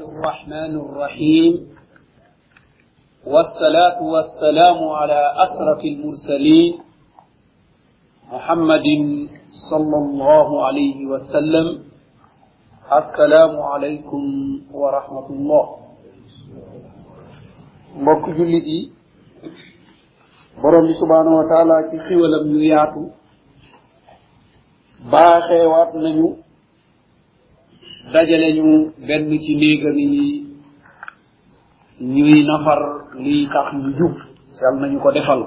الرحمن الرحيم. والصلاة والسلام على أسرف المرسلين محمد صلى الله عليه وسلم. السلام عليكم ورحمة الله. mbokk jullit yi borom bi subhanahu wa taala ci xiwalam dajale ñu benn ci néegam yi ñuy nafar liy tax ñu jub. Yal nañu ko defal.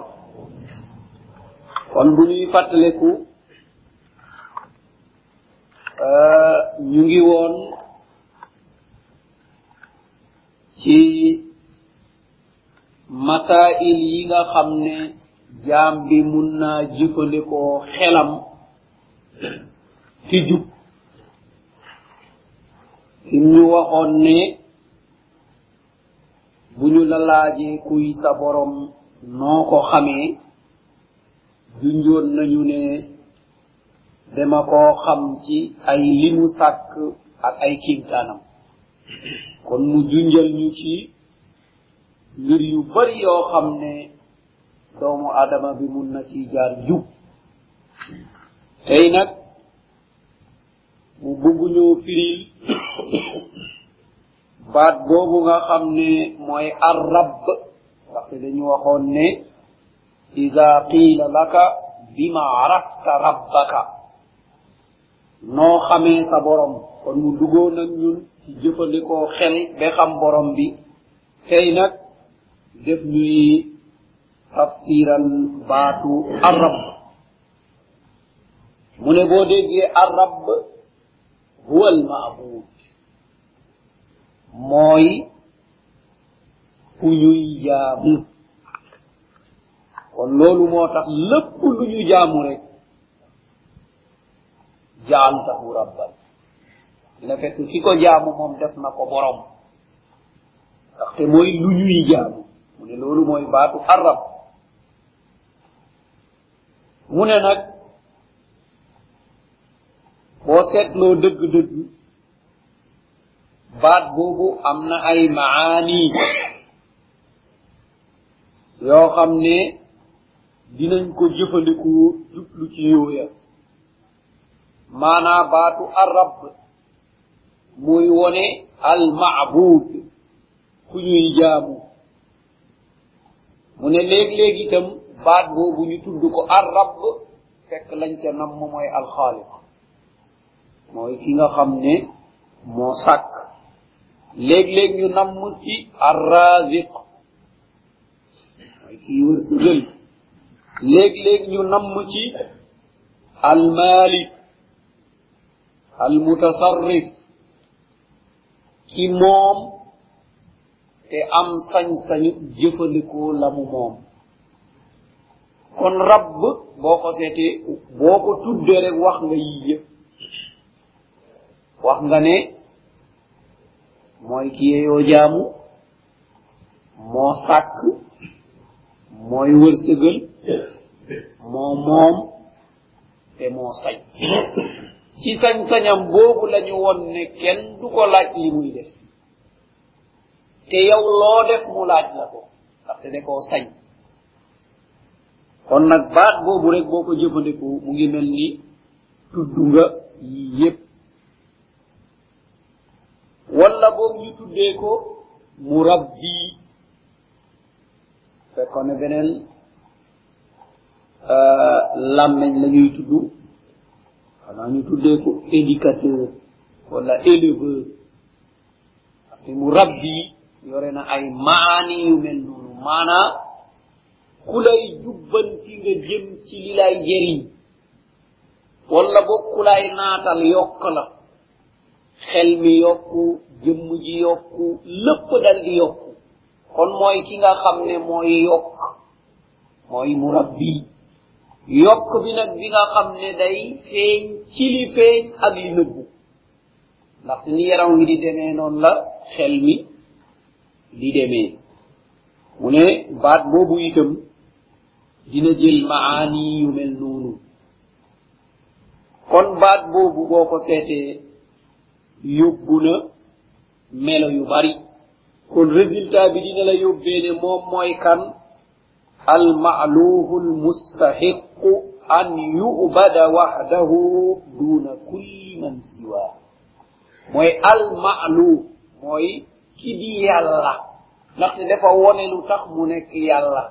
Kon bu ñuy fàttaleku euh, ñu ngi woon ci masail yi nga xam ne jaam bi mun naa jëfandikoo xelam ci jub. Ñu waxoon ne bu ñu la laajee kuy sa borom noo ko xamee junjoon nañu ne dama koo xam ci ay limu sàkk ak ay kiimtaanam. Kon mu junjal ñu ci mbir yu bari yoo xam ne doomu adama bi mun na ci jaar jub. Tey nag mu bugguñu firil baat boobu nga xam ne mooy arrab parce dañu waxoon ne ida qiila laka bima arafta rabbaka noo xamee sa borom. Kon mu duggoo nag ñun ci jëfandikoo xel ba xam borom bi. Tey nag def ñuy tafsiral baatu arrab mu ne boo déggee arrab huwa al maabud mooy ku ñuy jaamu. Kon loolu moo tax lépp lu ñu jaamu rek jaaltahu rabban dina fekk ki ko jaamu moom def na ko borom. Ndaxte mooy lu ñuy jaamu. Mu ne loolu mooy baatu arab. Mu ne nag boo seetloo dëgg-dëgg baat boobu am na ay maani yoo xam ne dinañ ko jëfandikoo jublu ci yooya maanaa baatu arab muy wone al maabud ku ñuy jaamu. Mu ne léeg-léeg itam baat boobu ñu tudd ko arab fekk lañ ca nam mooy alxaaliq. mooy ki nga xam ne moo sàkk. Léeg-léeg ñu namm ci arraziq. Mooy kii wërsëgal. Léeg-léeg ñu namm ci almalik almutasarrif. Ki moom te am sañ-sañu jëfandikoo la mu moom. Kon rabb boo ko seetee boo ko tuddee rek wax nga yii yëpp. Wax nga ne mooy ki yeyoo jaamu moo sàkk mooy wërsëgal moo moom te moo sañ. Ci sañ-sañam boobu lañu won ne kenn du ko laaj li muy def. Te yow loo def mu laaj la ko ndaxte da koo sañ. Kon nag baat boobu rek boo ko jëfandikoo mu ngi mel ni nga yépp walla boog ñu tuddee ko murabbi. Fekkoon ne beneen euh, làmmeñ la ñuy tudd. Xanaa ñu tuddee ko éducateur walla éleveur. Parce que murabbi yore na ay maani yu mel noonu. Maanaa ku lay jubbanti nga jëm ci li lay jëriñ. Walla boog ku lay naatal yokk la. xel mi yokku jëmm ji yokku lépp dal di yokku. Kon mooy ki nga xam ne mooy yokk mooy murabbi. Yokk bi nag bi nga xam ne day feeñ ci li feeñ ak li nëbbu. Ndaxte ni yaram wi di demee noonu la xel mi di demee. Mu ne baat boobu itam dina jël maani yu mel noonu. Kon baat boobu boo ko seetee yóbbu na melo yu bari. Kon résultat bi dina la yóbbeene moom mooy kan? Almaluhu lmustahiqu an yubada wahdahu duna kulli man siwa. Mooy almaluh mooy ki di yàlla. Ndaxte dafa wone lu tax mu nekk yàlla.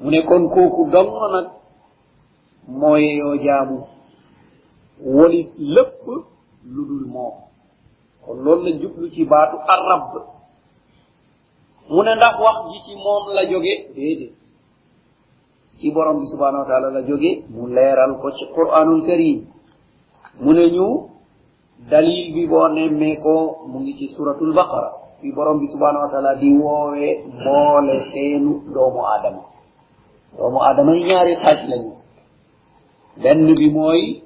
Mu ne kon kooku dong nag mooy yoo jaamu. Wolis lépp lu dul moom. Kon loolu la jublu ci baatu arab mu ne ndax wax ji ci moom la jóge? Déedéet. Ci borom bi subhanahu wa taala la jóge. Mu leeral ko ci quranul karim mu ne ñu dalil bi boo nemmee ko mu ngi ci suratul baqara. Fi borom bi subhanahu wa taala di woowee mboole seenu doomu aadama. Doomu aadama yi ñaari xaaj lañu. Benn bi mooy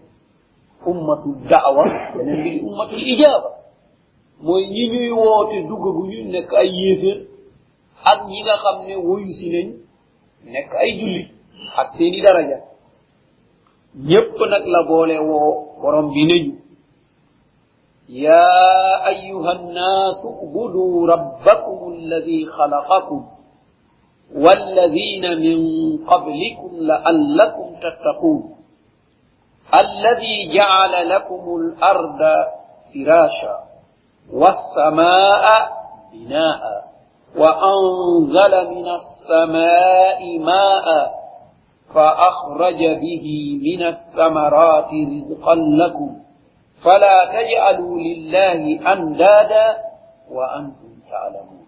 أمة الدعوة يعني الإجابة موي ني نيو ووتي دوغو ني نيك اي ييسر يا ايها الناس اعبدوا ربكم الذي خلقكم والذين من قبلكم لعلكم تتقون الذي جعل لكم الأرض فراشا والسماء بناء وأنزل من السماء ماء فأخرج به من الثمرات رزقا لكم فلا تجعلوا لله أندادا وأنتم تعلمون.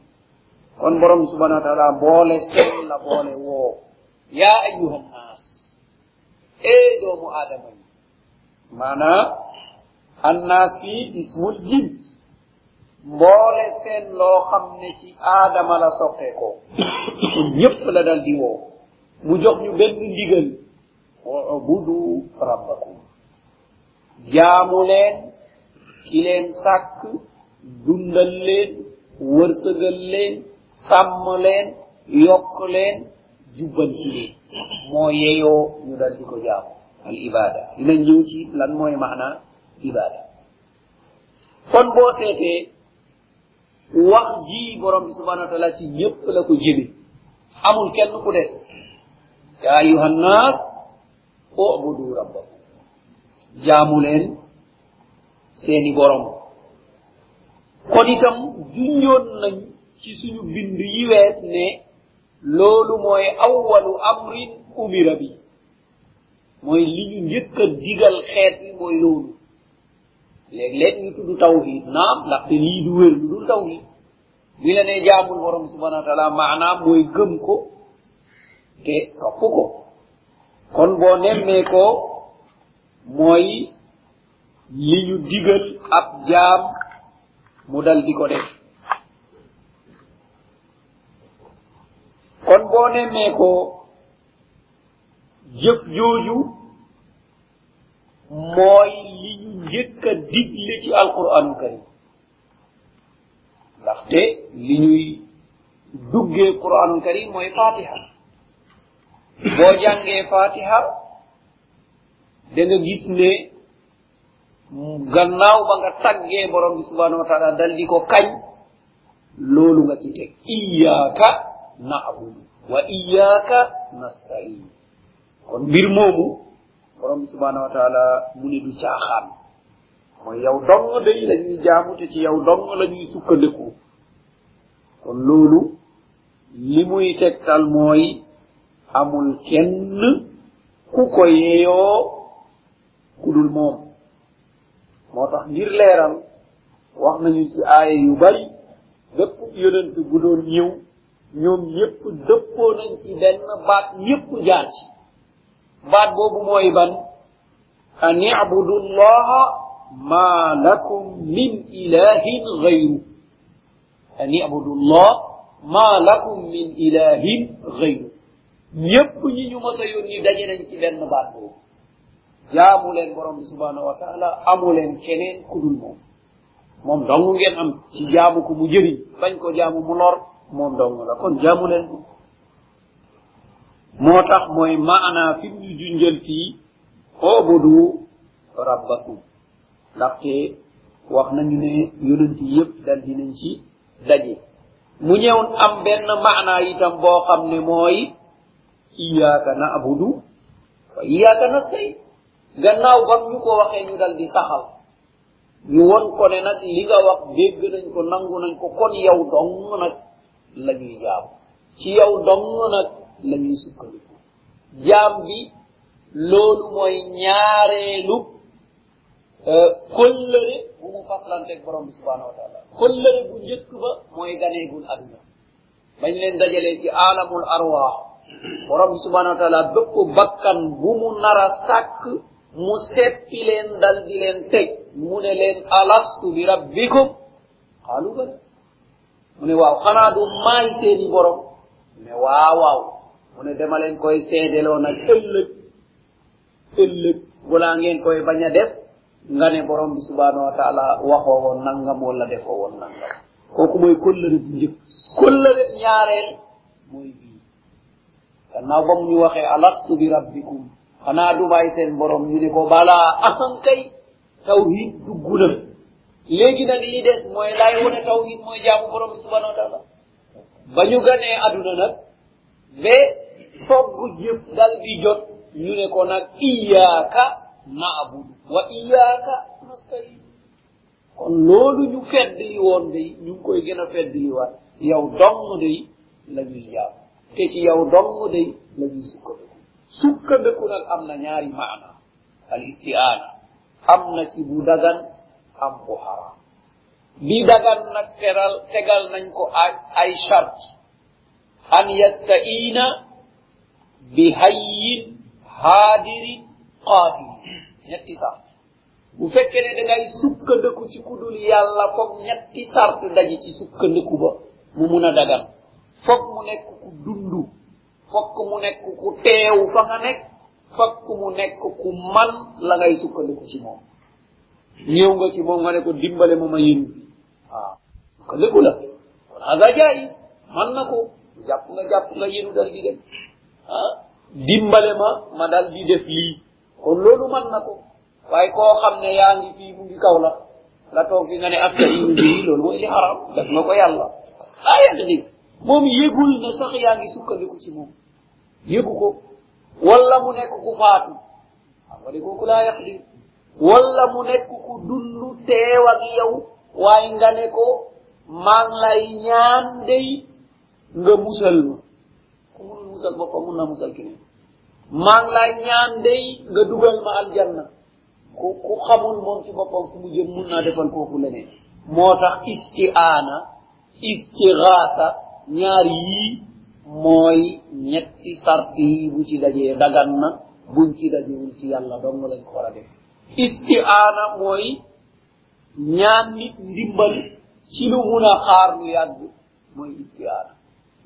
kon borom subhanahu wa ta'ala boole seen la boole woo ya ayuha nnas e doomu adama yi maanaa annas fii ismul jins. Mboole seen loo xam ne ci aadama la soqee ko ñëpp la dal di woo mu jox ñu benn ndigal ubudu rabbakum. Jaamu leen ki leen sàkk dundal leen wërsëgal leen sàmm leen yokk leen jubbanti leen moo yeyoo ñu dal di ko jaamu al ibada. Dina ñëw ci lan mooy maana ibada. Kon boo seetee wax ji borom bi subhanahu wa taala ci ñëpp la ko jëme. Amul kenn ku des. Ya ayuha nnas ubudu rabbakum. Jaamu leen seeni borom. Kon itam junjoon nañ ci suñu bind yi wees ne loolu mooy awwalu amrin umira bi. Mooy li ñu njëkk a digal xeet bi mooy loolu. Léeg-léeg ñu tudd tawhid naam, ndaxte lii du wér, lu dul tawhid bi la ne jaamul borom subhana wa taala maanaam mooy gëm ko te topp ko. Kon boo nemmee ko mooy li ñu digal ab jaam mu dal di ko def. Kon boo nemmee ko jëf jooju mooy li ñu njëkk a digle ci alquranu karim. Ndaxte li ñuy duggee quranu karim mooy fatiha. Boo jàngee fatiha da nga gis ne gannaaw ba nga taggee borom bi subhanahu wa taala dal di ko kañ loolu nga ci teg. Iyaaka naabudu wa iyaaka nastain kon mbir moomu borom bi subhanahu wa taala mu ne du caaxaan. Mooy yow dong day la ñuy jaamu te ci yow dong la ñuy sukkandiku. Kon loolu li muy tegtal mooy amul kenn ku ko yeeyoo ku dul moom. Moo tax ngir leeral wax nañu ci aaya yu bari bépp yonent bu doon ñëw ñoom ñëpp dëppoo nañ ci benn baat ñëpp jaar ci. Baat boobu mooy ban an ibudu llaha ma lakum min ilahin gayru an ibudu llah ma lakum min ilahin gayru ñëpp ñi ñu mos a yónni daje nañ ci benn baat boobu jaamu leen borom bi subhanahu wa taala amu leen keneen ku dul moom moom dong ngeen am ci jaamu ko mu jëriñ bañ ko jaamu mu lor moom dong la kon jaamu leen ko moo tax mooy maanaa fi ñu junjal fii obudu rabbakum. Ndaxte wax nañu ne yonanti yépp dal dinañ ci daje. Mu ñëw am benn maana itam boo xam ne mooy iyaaka na abudu wa iyaaka nastay gannaaw bam ñu ko waxee ñu dal di saxal. Ñu won ko ne nag li nga wax dégg nañ ko nangu nañ ko kon yow dong nag la ñuy ci yow dong nag la ñuy sukkandiku jaam bi loolu mooy ñaareelu kollëre bu mu faslanteeg borom bi subhanahu wa taala kollëre bu njëkk ba mooy ganeegul aduna bañ leen dajalee ci alamul arwaax borom bi subhanahu wa taala bépp bakkan bu mu nara sàkk mu seppi leen dal di leen teg mu ne leen alastu bi rabbikum xaalu bala mu ne waaw xanaa du maay seeni borom mu ne waaw waaw mu ne dama leen koy seedeloo nag ëllëg ëllëg. Wala ngeen koy bañ a def. Nga ne borom bi subhanahu wa taala waxoo woon nangam wala defoo woon nangam. Kooku mooy kollëre bu njëkk. Kollëre ñaareel mooy bii. Gannaaw ba mu ñu waxee alastu bi rabbikum? Xanaa du bàyyi seen borom ñu ne ko balaa ahankay tawhid dugg na. Léegi nag li des mooy laay wone tawhid mooy jaamu borom bi subhanahu wa taala. Ba ñu ganee aduna nag ɓe toggu dal di jot. Ñu ne ko nag iyaaka naabudu wa iyaaka nastain. Kon loolu ñu feddli woon day ñu ngi koy gën a feddli waat yow dong day la ñuy jaam te ci yow dong day la ñuy sukkandiku. Sukkandiku nag am na ñaari maana. Al istiaana. Am na ci bu dagan am bu haram. Bi dagan nag teral tegal nañ ko ay ay charte. an yasta'ina bi hayyin haadirin qaadirin. Ñetti sart. Bu fekkee ne da ngay sukkandiku ci kudul yàlla foog ñetti sart daji ci sukkandiku ba mu mun a dagan. Foog mu nekk ku dund fokk mu nekk ku teew fa nga nekk fokk mu nekk ku man la ngay sukkandiku ci moom. Ñëw nga ci moom nga ne ko dimbale ma ma yëru bi waaw sukkandiku la. Kon haga jaayis man na ko. jàpp nga jàpp nga yenu dal di dem ah dimbale ma ma dal di def lii. Kon loolu man na ko. Waaye koo xam ne yaa ngi fii mu ngi kaw la nga toog fi nga ne afta yinu bii loolu mooy li xaram. Def na ko yàlla. Parce que dégg. Moom yëgul ne sax yaa ngi sukkandiku ci moom. Yëgu ko. Wala mu nekk ku faatu. Xam nga ne kooku laa yàq di wala mu nekk ku dund teew ak yow waaye nga ne ko maa ngi lay ñaan day nga musal ma ku musal boppam mun na musal keneen maa ngi lay ñaan day nga dugal ma aljanna ku ku xamul moom ci boppam fu mu jëm mun naa defal kooku leneen moo tax istiaana ñaar yii mooy ñetti sart yi bu ci dajee dagan na buñ ci ci yàlla dong lañ ko war a def istiaana mooy ñaan nit ndimbal ci lu mun a xaar lu yàgg mooy istiaana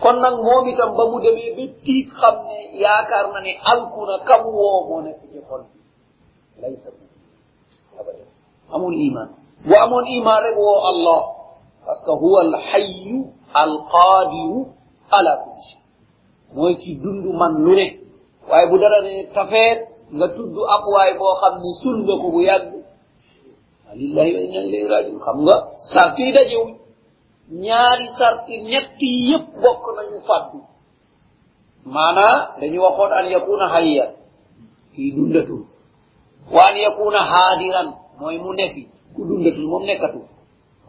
kon nag moom itam ba mu demee ba tiit xam ne yaakaar na ne alku na kam woo moo nekk ci xol bi laysa abadan amul iman bu amoon iman rek woo allah parce que huwa alxayu alqadiru ala kulli shay mooy ci dund man lu ne waaye bu dara ne tafeet nga tudd ab waay boo xam ne sul nga ko bu yàgg lillahi wa inna ilayhi rajiun xam nga sart yi dajew ñaari sarti ñetti yépp bokk nañu fàddu maanaa dañu waxoon an yakuna hayyan. Kii dundatul wa an yakuna haadiran mooy mu nefi ku dundatul moom nekkatul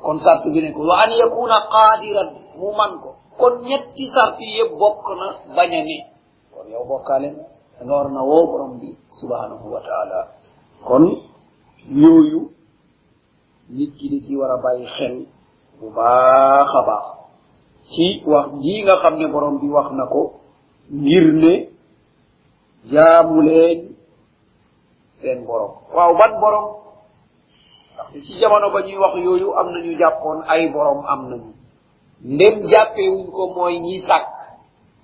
kon sart bi ne wa an yakuna qaadiran mu man ko kon ñetti sarti yëpp bokk na bañ a ne kon yow bokkaale na war na woo borom bi subhanahu wa taala. Kon yooyu nit ki di ci war a xel bu baax a baax ci wax jii nga xam ne borom bi wax na ko ngir ne jaamu leen seen borom. waaw ban borom? Ndaxte ci jamono ba ñuy wax yooyu am nañu jàppoon ay borom am nañu. Ndem jàppewuñ ko mooy ñi sàkk.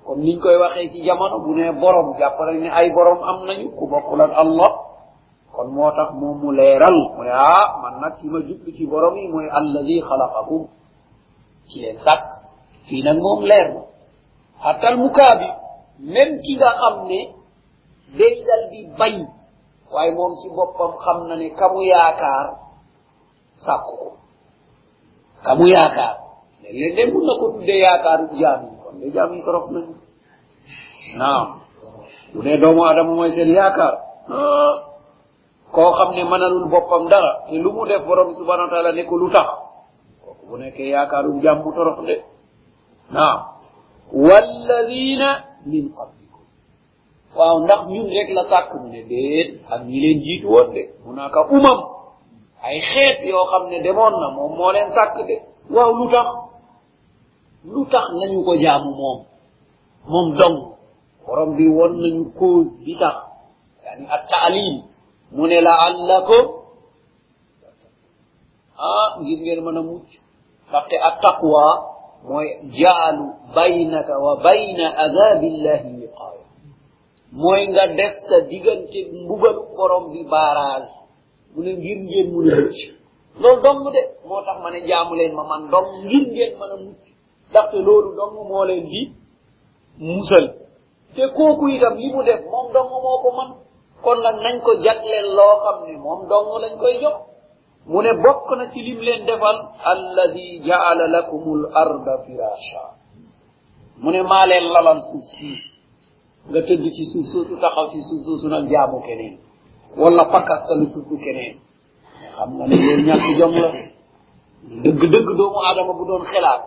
Comme niñ koy waxee ci jamono bu ne borom jàpp ne ay borom am nañu ku bokkul ak allah kon moo tax moom mu leeral mu ne ah man nag ki ma jublu ci borom yi mooy alladi xalaqakum ci leen sàkk. Fii nag moom leer na. Mukaabi même ki nga xam ne day dal di bañ waaye moom ci boppam xam na ne kamu yaakaar sàkku ko. Kamu yaakaar. Léeg-léeg de mun na ko tuddee yaakaaru jaam yi. Kon de jaam yi torof nañu. Naam. Bu dee doomu adama mooy seen yaakaar koo xam ne mënalul boppam dara te lu mu def borom subhanahu wa taala ne ko lu tax kooku bu nekkee yaakaaru jaam mu torox de naam walladina min qablikum. Waaw ndax ñun rek la sàkk mu ne déet ak ñi leen jiitu woon de mu umam. Ay xeet yoo xam ne demoon na moom moo leen sàkk de waaw lu tax lu tax nañu ko jaamu moom moom dong. Borom bi won nañu cause bi tax yani at taalim mu mune laallakum ah ngir ngeen mën a mucc. Ndaxte attaqwa mooy jaalu baynaka wa bayna adabillahi wiqaaya mooy nga def sa diggante mbugalu borom bi barage mu ne ngir ngeen mën a mucc. Loolu dong de moo tax ma ne jaamu leen ma man dong ngir ngeen mën a mucc. Ndaxte loolu dong moo leen di musal. Te kooku itam li mu def moom dong moo ko man. Kon nag nañ ko jagleel loo xam ne moom dong lañ koy jox mu ne bokk na ci lim leen defal alladi jaala lakum l arda firasha mu ne maa leen lalal suuf si nga tëdd ci suuf soosu taxaw ci suuf soosu nag jaamu keneen wala pakastalu tudd keneen xam nga ne loolu ñàkk jom la dëgg dëgg doomu aadama bu doon xelaat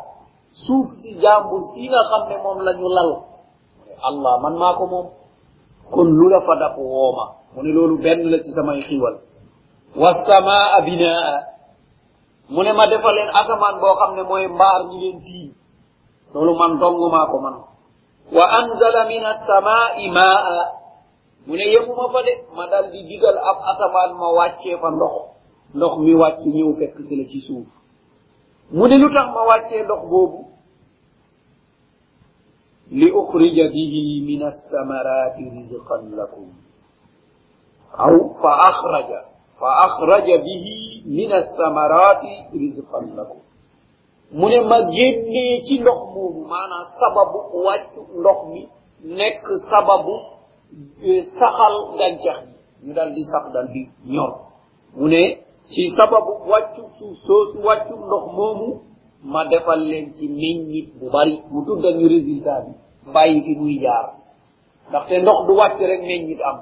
suuf si jàmbur si nga xam ne moom la ñu lal allah man maa ko moom kon lu la fa dap wooma. Mu ne loolu benn la ci samay xiwal wasamaa binaa mu ne ma defal leen asamaan boo xam ne mooy mbaar ñi leen tiim. Loolu man dong maa ko man. Wa anzala min assamai maa mu ne yemuma fa de ma dal di digal ab asamaan ma wàccee fa ndox. Ndox mi wàcc ñëw fekk si la ci suuf. Mu ne lu tax ma wàccee ndox boobu? لأخرج به من الثمرات رزقا لكم. أو فأخرج فأخرج به من الثمرات رزقا لكم. من ما جيني تي لخمو؟ مانا سبب واج لخمي نك سبب سخال غنجح ندال دي سخ دال دي نيور من تي سبب واج سوس واج لخمو؟ ما دفال لين تي مينيت بباري وتو دان يريزيلتابي bàyyi fi muy jaar ndaxte ndox du wàcc rek meññit am.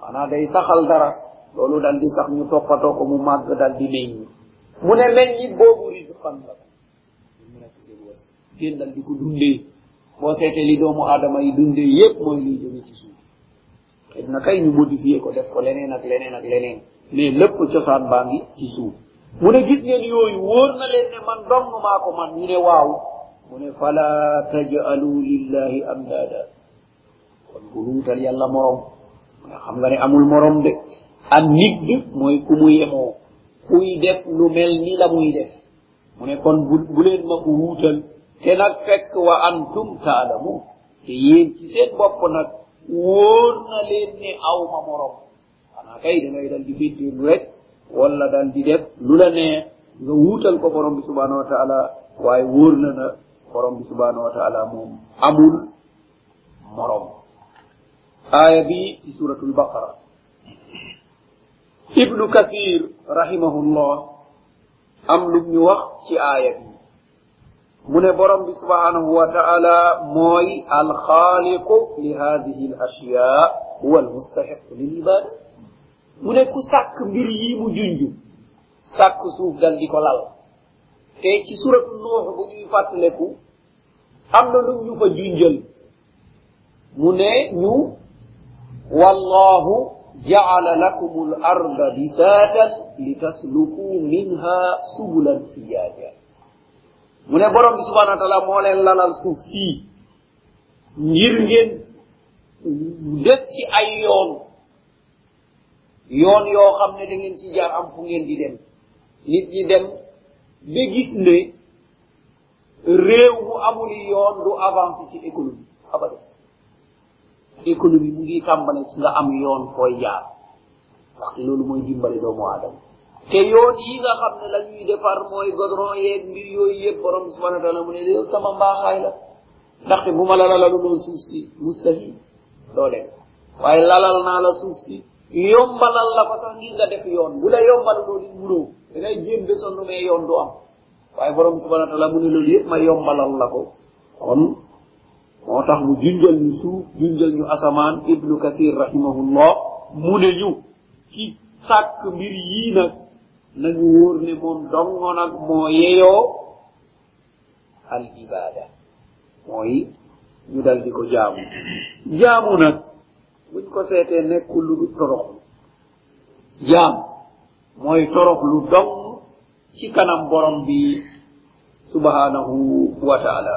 Xanaa day saxal dara loolu dal di sax ñu toppatoo ko mu màgg dal di meññi mu ne meññit boobu risqan la mu nekk seen wës ngeen dal di ko dundee boo seetee li doomu aadama yi dundee yépp mooy liy jóge ci suuf xëy na kay ñu modifié ko def ko leneen ak leneen ak leneen mais lépp cosaan baa ngi ci suuf mu ne gis ngeen yooyu wóor na leen ne man dong maa ko man ñu ne waaw mu ne fala tajalu lillahi amdada kon bu luutal yàlla morom nga xam nga ne amul morom de am nit bi mooy ku mu yemoo kuy def lu mel ni la muy def mu ne kon bu bu leen ma ko wuutal te nag fekk wa antum taalamu te yéen ci seen bopp nag wóor na leen ne aw ma morom xanaa kay da ngay dal di féttirlu rek wala dal di def lu la neex nga wuutal ko borom bi subhanahu wa taala waaye wóor na na borom bi subhanahu wa taala moom amul morom aaya bi ci suratul baqara ibnu kathir rahimahullah am lu ñu wax ci aaya bi mu ne borom bi subhanahu wa taala mooy alxaaliqu li hadihi al ashya huwa almustahiqu lil ibada mu ne ku sàkk mbir yi mu junj sàkk suuf dal di ko lal te ci suratu nuux bu ñuy fàttaleku am na lu ñu fa junjal mu ne ñu wallahu jaala lakum al arda bisaatan litasluku minha subulan fiyaja mu ne borom bi subhanahu wa taala moo leen lalal suuf sii ngir ngeen def ci ay yoon. Yoon yoo xam da ngeen ci jaar am fu ngeen di dem. Nit ñi dem ba gis ne réew mu amul yoon du avancé ci économie abada. Économie mu ngi tàmbale ci nga am yoon fooy jaar ndaxte loolu mooy dimbale doomu aadama. Te yoon yi nga xam ne la ñuy defar mooy godron yeeg mbir yooyu yëpp borom subhana wa taala mu ne yow sama mbaaxaay la. Ndaxte bu ma lalalalu loon suuf si mustahil doo dem. Waaye lalal naa la suuf si yombalal la fa sax ngir nga def yoon. Bu la yombalaloon it munoo dangay jéem besonnu mais yoon du am. Waaye borom subhanahu wa taala mu ne loolu yëpp ma yombalal la ko. Kon moo tax mu junjal ñu suuf junjal ñu asamaan ibnu kathir rahimahullah mu ne ñu ci sàkk mbir yii nag nañu wóor ne moom dongo nag moo yeyoo al ibada mooy ñu dal di ko jaamu. Jaamu nag buñ ko seetee nekkul lu du toroxlu. Jaam mooy toroxlu dong ci kanam borom bi subhanahu wa taala.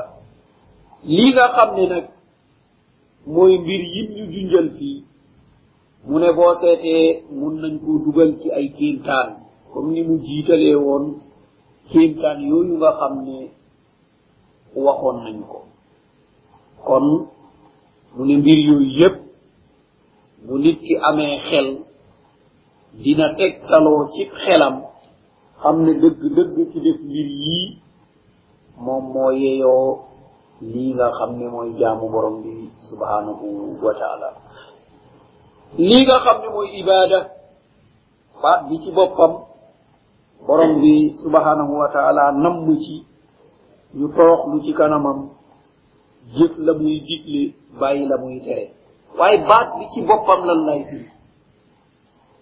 Lii nga xam ne nag mooy mbir yim ñu junjal fii mu ne boo seetee mun nañ koo dugal ci ay kéemtaan comme ni mu jiitalee woon kéemtaan yooyu nga xam ne waxoon nañ ko. Kon mu ne mbir yooyu yépp bu nit ki amee xel dina tegtaloo ci xelam xam ne dëgg dëgg ci def mbir yii moom moo yeyoo lii nga xam ne mooy jaamu borom bi subhanahu wa taala. lii nga xam ne mooy ibada baat bi ci boppam borom bi subhanahu wa taala namm ci ñu tooxlu ci kanamam jëf la muy digle bàyyi la muy tere. waaye baat bi ci boppam lan lay firi?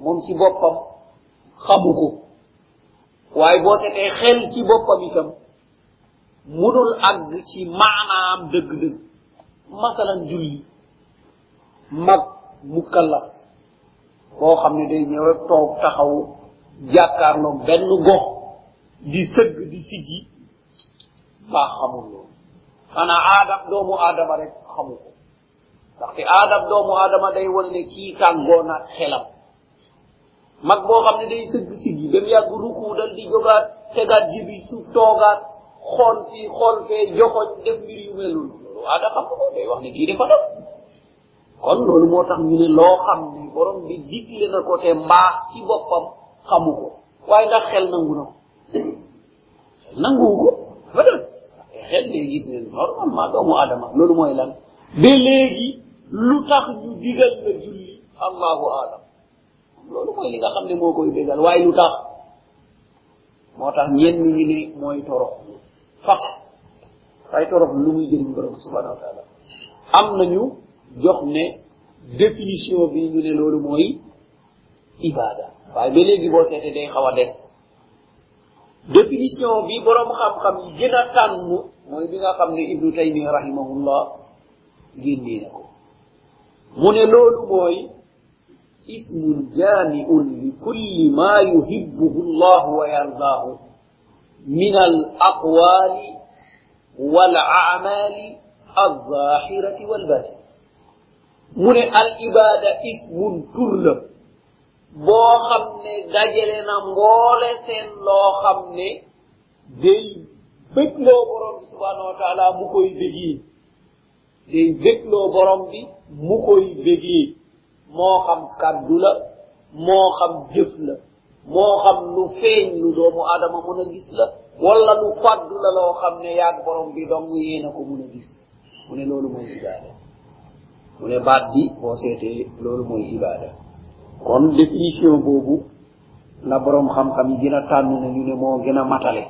moom ci boppam xamu ko. waaye boo setee xel ci boppam itam munul àgg ci maanaam dëgg-dëgg. masalan julli. mag mukallaf boo xam ne day ñëw rek toog taxaw jàkkaarloo benn gox. di sëgg di siggi baa xamul loolu. xanaa aadab doomu aadama rek xamu ko. ndaxte aadab doomu aadama day wane ne kii tàggoo naat xelam. Mag boo xam ne day sëgg siggi mu yàgg ruku dal di jógaat tegaat jibi suuf toogaat xool fii xool fee joxoñ def mbir yu mel loolu aada xam ko day wax ne kii dafa def kon loolu moo tax ñu ne loo xam ne borom bi digle na ko te mbaax ci boppam xamu ko. Waaye ndax xel nangu na ko? Xel day gis aadama loolu mooy lan? Ba léegi lu tax ñu digal la julli? Allahu alam loolu mooy li nga xam ne moo koy bégal waaye lu tax moo tax ñenn ñi ne mooy torox faq waaye torox lu muy jëriñ borom subhanahu wa taala am nañu jox ne définition bi ñu ne loolu mooy ibada waaye ba léegi boo seetee day xaw a des. Définition bi borom xam-xam yi gën a tànn mooy bi nga xam ne ibnu taymiya rahimahullah génnee na ko. Mu ne loolu mooy اسم جامع لكل ما يحبه الله ويرضاه من الأقوال والأعمال الظاهرة والباطنة من العبادة اسم ترلم boo xam ne dajale na mboole seen loo xam ne day bëgloo borom bi subhanahu wa taala mu koy bégee day bëgloo borom bi mu koy bégee moo xam kàddu la moo xam jëf la moo xam lu feeñ lu doomu aadama mun a gis la wala lu faddu la loo xam ne yaag borom bi dong yéena ko mun a gis. Mu ne loolu mooy ibaada. Mu ne baat bi boo seetee loolu mooy ibaada. Kon définition boobu la borom xam-xam yi gën a tànn na ñu ne moo gën a matale.